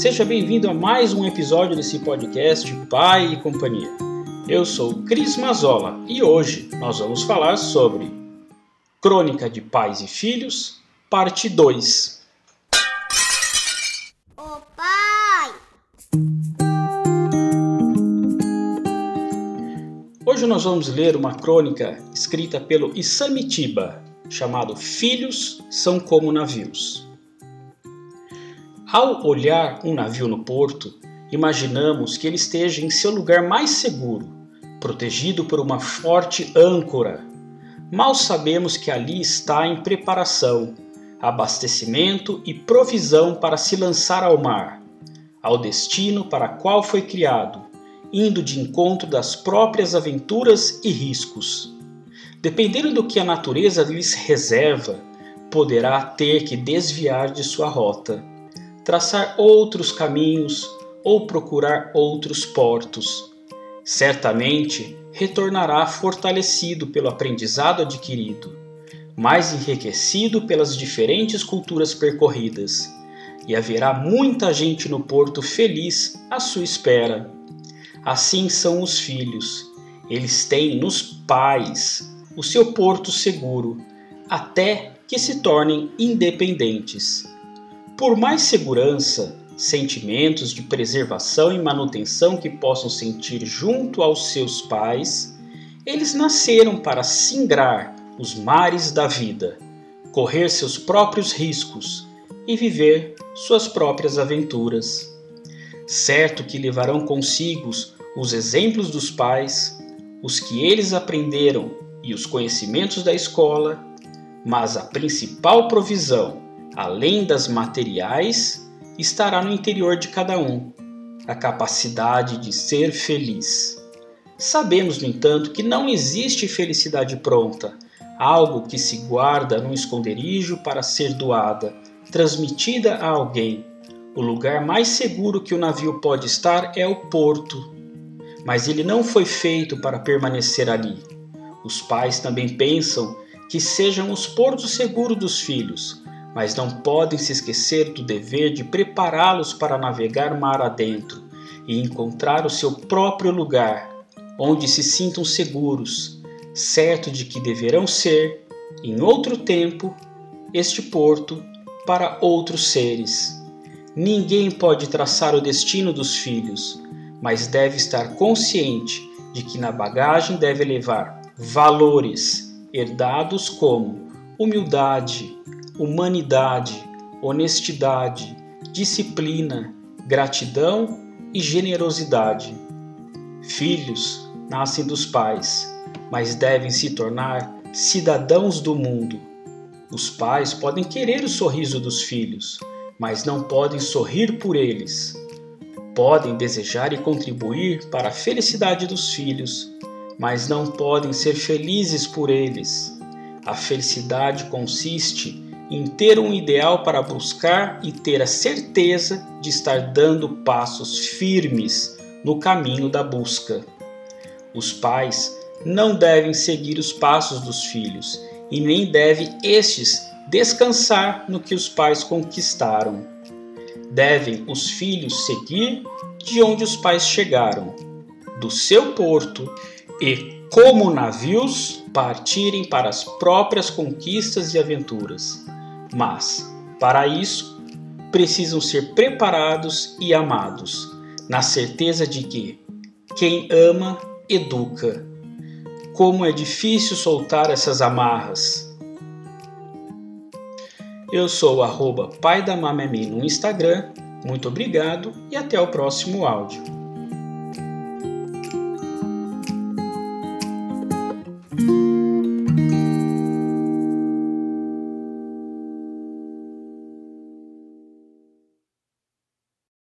Seja bem-vindo a mais um episódio desse podcast Pai e Companhia. Eu sou Cris Mazola e hoje nós vamos falar sobre Crônica de Pais e Filhos, parte 2. Ô pai! Hoje nós vamos ler uma crônica escrita pelo Isamitiba, chamado Filhos são como navios. Ao olhar um navio no porto, imaginamos que ele esteja em seu lugar mais seguro, protegido por uma forte âncora. Mal sabemos que ali está em preparação, abastecimento e provisão para se lançar ao mar, ao destino para qual foi criado, indo de encontro das próprias aventuras e riscos. Dependendo do que a natureza lhes reserva, poderá ter que desviar de sua rota traçar outros caminhos ou procurar outros portos. Certamente retornará fortalecido pelo aprendizado adquirido, mais enriquecido pelas diferentes culturas percorridas, e haverá muita gente no porto feliz à sua espera. Assim são os filhos, eles têm nos pais o seu porto seguro, até que se tornem independentes. Por mais segurança, sentimentos de preservação e manutenção que possam sentir junto aos seus pais, eles nasceram para singrar os mares da vida, correr seus próprios riscos e viver suas próprias aventuras. Certo que levarão consigo os exemplos dos pais, os que eles aprenderam e os conhecimentos da escola, mas a principal provisão além das materiais, estará no interior de cada um a capacidade de ser feliz. Sabemos, no entanto, que não existe felicidade pronta, algo que se guarda num esconderijo para ser doada, transmitida a alguém. O lugar mais seguro que o navio pode estar é o porto, mas ele não foi feito para permanecer ali. Os pais também pensam que sejam os portos seguros dos filhos, mas não podem se esquecer do dever de prepará-los para navegar mar adentro e encontrar o seu próprio lugar, onde se sintam seguros, certo de que deverão ser, em outro tempo, este porto para outros seres. Ninguém pode traçar o destino dos filhos, mas deve estar consciente de que na bagagem deve levar valores herdados como humildade, humanidade, honestidade, disciplina, gratidão e generosidade. Filhos nascem dos pais, mas devem se tornar cidadãos do mundo. Os pais podem querer o sorriso dos filhos, mas não podem sorrir por eles. Podem desejar e contribuir para a felicidade dos filhos, mas não podem ser felizes por eles. A felicidade consiste em ter um ideal para buscar e ter a certeza de estar dando passos firmes no caminho da busca. Os pais não devem seguir os passos dos filhos e nem devem estes descansar no que os pais conquistaram. Devem os filhos seguir de onde os pais chegaram, do seu porto, e, como navios, partirem para as próprias conquistas e aventuras mas, para isso, precisam ser preparados e amados, na certeza de que quem ama, educa. Como é difícil soltar essas amarras. Eu sou arroba pai da Mamemi no Instagram. Muito obrigado e até o próximo áudio. Música